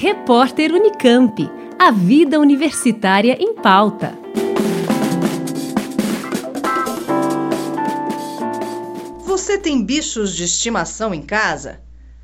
Repórter Unicamp. A vida universitária em pauta. Você tem bichos de estimação em casa?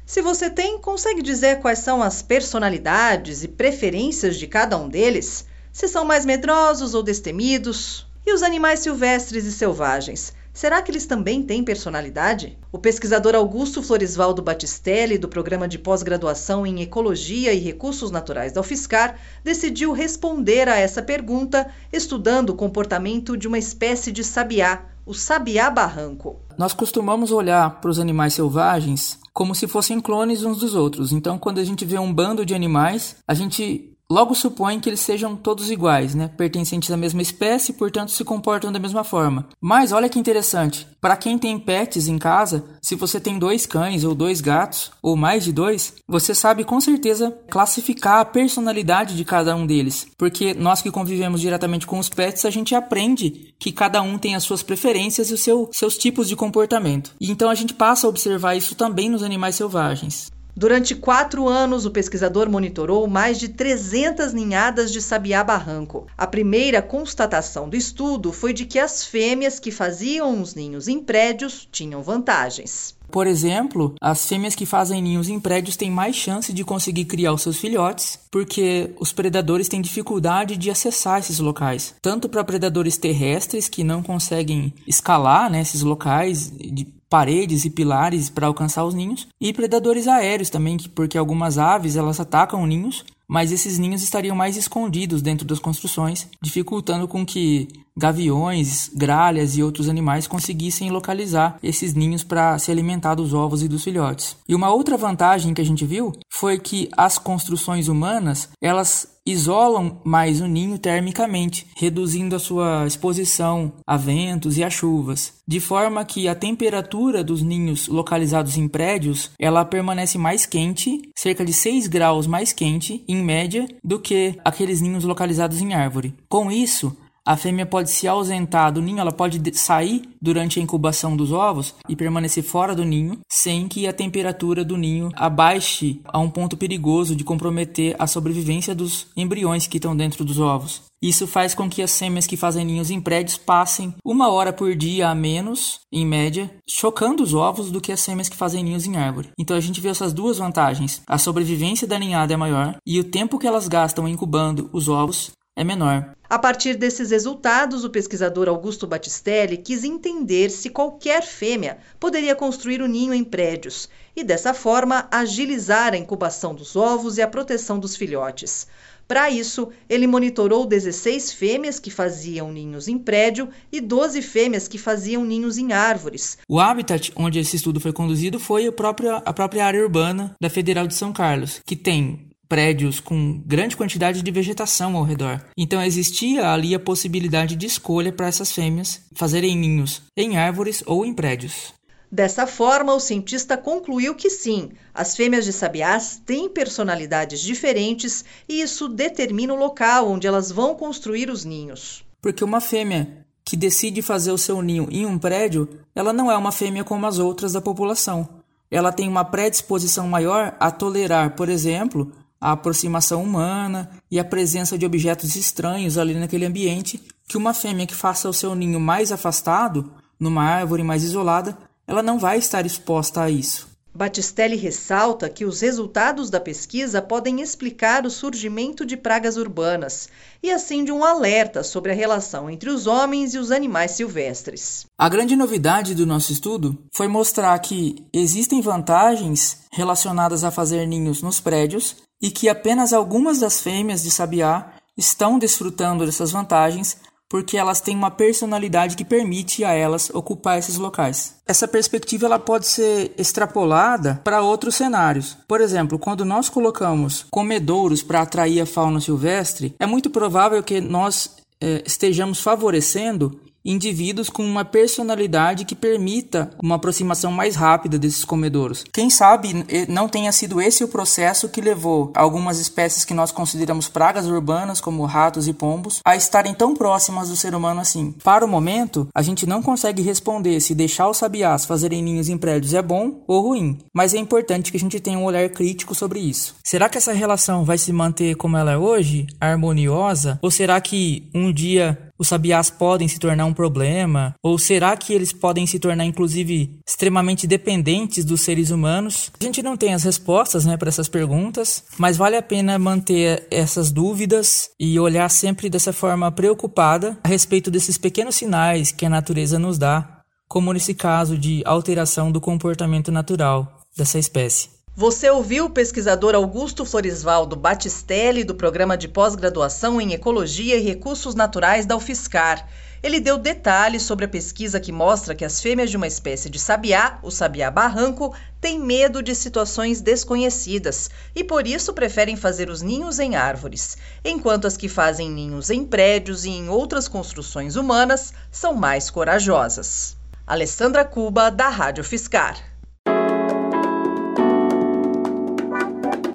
Se você tem, consegue dizer quais são as personalidades e preferências de cada um deles? Se são mais medrosos ou destemidos? E os animais silvestres e selvagens? Será que eles também têm personalidade? O pesquisador Augusto Florisvaldo Batistelli, do programa de pós-graduação em Ecologia e Recursos Naturais da UFSCar, decidiu responder a essa pergunta estudando o comportamento de uma espécie de sabiá, o sabiá barranco. Nós costumamos olhar para os animais selvagens como se fossem clones uns dos outros. Então, quando a gente vê um bando de animais, a gente logo supõe que eles sejam todos iguais, né? pertencentes à mesma espécie e, portanto, se comportam da mesma forma. Mas olha que interessante, para quem tem pets em casa, se você tem dois cães ou dois gatos, ou mais de dois, você sabe com certeza classificar a personalidade de cada um deles, porque nós que convivemos diretamente com os pets, a gente aprende que cada um tem as suas preferências e os seu, seus tipos de comportamento. E então a gente passa a observar isso também nos animais selvagens. Durante quatro anos, o pesquisador monitorou mais de 300 ninhadas de sabiá barranco. A primeira constatação do estudo foi de que as fêmeas que faziam os ninhos em prédios tinham vantagens. Por exemplo, as fêmeas que fazem ninhos em prédios têm mais chance de conseguir criar os seus filhotes, porque os predadores têm dificuldade de acessar esses locais. Tanto para predadores terrestres que não conseguem escalar né, esses locais de paredes e pilares para alcançar os ninhos, e predadores aéreos também, porque algumas aves elas atacam ninhos, mas esses ninhos estariam mais escondidos dentro das construções, dificultando com que gaviões, gralhas e outros animais conseguissem localizar esses ninhos para se alimentar dos ovos e dos filhotes. E uma outra vantagem que a gente viu foi que as construções humanas, elas isolam mais o ninho termicamente, reduzindo a sua exposição a ventos e a chuvas, de forma que a temperatura dos ninhos localizados em prédios, ela permanece mais quente, cerca de 6 graus mais quente em média do que aqueles ninhos localizados em árvore. Com isso, a fêmea pode se ausentar do ninho, ela pode sair durante a incubação dos ovos e permanecer fora do ninho, sem que a temperatura do ninho abaixe a um ponto perigoso de comprometer a sobrevivência dos embriões que estão dentro dos ovos. Isso faz com que as fêmeas que fazem ninhos em prédios passem uma hora por dia a menos, em média, chocando os ovos do que as fêmeas que fazem ninhos em árvore. Então a gente vê essas duas vantagens. A sobrevivência da ninhada é maior e o tempo que elas gastam incubando os ovos é menor. A partir desses resultados, o pesquisador Augusto Batistelli quis entender se qualquer fêmea poderia construir o um ninho em prédios e, dessa forma, agilizar a incubação dos ovos e a proteção dos filhotes. Para isso, ele monitorou 16 fêmeas que faziam ninhos em prédio e 12 fêmeas que faziam ninhos em árvores. O habitat onde esse estudo foi conduzido foi a própria, a própria área urbana da Federal de São Carlos, que tem prédios com grande quantidade de vegetação ao redor. Então existia ali a possibilidade de escolha para essas fêmeas fazerem ninhos em árvores ou em prédios. Dessa forma, o cientista concluiu que sim, as fêmeas de sabiás têm personalidades diferentes e isso determina o local onde elas vão construir os ninhos. Porque uma fêmea que decide fazer o seu ninho em um prédio, ela não é uma fêmea como as outras da população. Ela tem uma predisposição maior a tolerar, por exemplo, a aproximação humana e a presença de objetos estranhos ali naquele ambiente, que uma fêmea que faça o seu ninho mais afastado, numa árvore mais isolada, ela não vai estar exposta a isso. Batistelli ressalta que os resultados da pesquisa podem explicar o surgimento de pragas urbanas e assim de um alerta sobre a relação entre os homens e os animais silvestres. A grande novidade do nosso estudo foi mostrar que existem vantagens relacionadas a fazer ninhos nos prédios e que apenas algumas das fêmeas de sabiá estão desfrutando dessas vantagens porque elas têm uma personalidade que permite a elas ocupar esses locais. Essa perspectiva ela pode ser extrapolada para outros cenários. Por exemplo, quando nós colocamos comedouros para atrair a fauna silvestre, é muito provável que nós eh, estejamos favorecendo indivíduos com uma personalidade que permita uma aproximação mais rápida desses comedouros. Quem sabe não tenha sido esse o processo que levou algumas espécies que nós consideramos pragas urbanas, como ratos e pombos, a estarem tão próximas do ser humano assim. Para o momento, a gente não consegue responder se deixar os sabiás fazerem ninhos em prédios é bom ou ruim, mas é importante que a gente tenha um olhar crítico sobre isso. Será que essa relação vai se manter como ela é hoje, harmoniosa, ou será que um dia os sabiás podem se tornar um problema? Ou será que eles podem se tornar, inclusive, extremamente dependentes dos seres humanos? A gente não tem as respostas né, para essas perguntas, mas vale a pena manter essas dúvidas e olhar sempre dessa forma preocupada a respeito desses pequenos sinais que a natureza nos dá, como nesse caso de alteração do comportamento natural dessa espécie. Você ouviu o pesquisador Augusto Florisvaldo Batistelli, do Programa de Pós-Graduação em Ecologia e Recursos Naturais da UFSCar. Ele deu detalhes sobre a pesquisa que mostra que as fêmeas de uma espécie de sabiá, o sabiá barranco, têm medo de situações desconhecidas e por isso preferem fazer os ninhos em árvores, enquanto as que fazem ninhos em prédios e em outras construções humanas são mais corajosas. Alessandra Cuba, da Rádio Fiscar.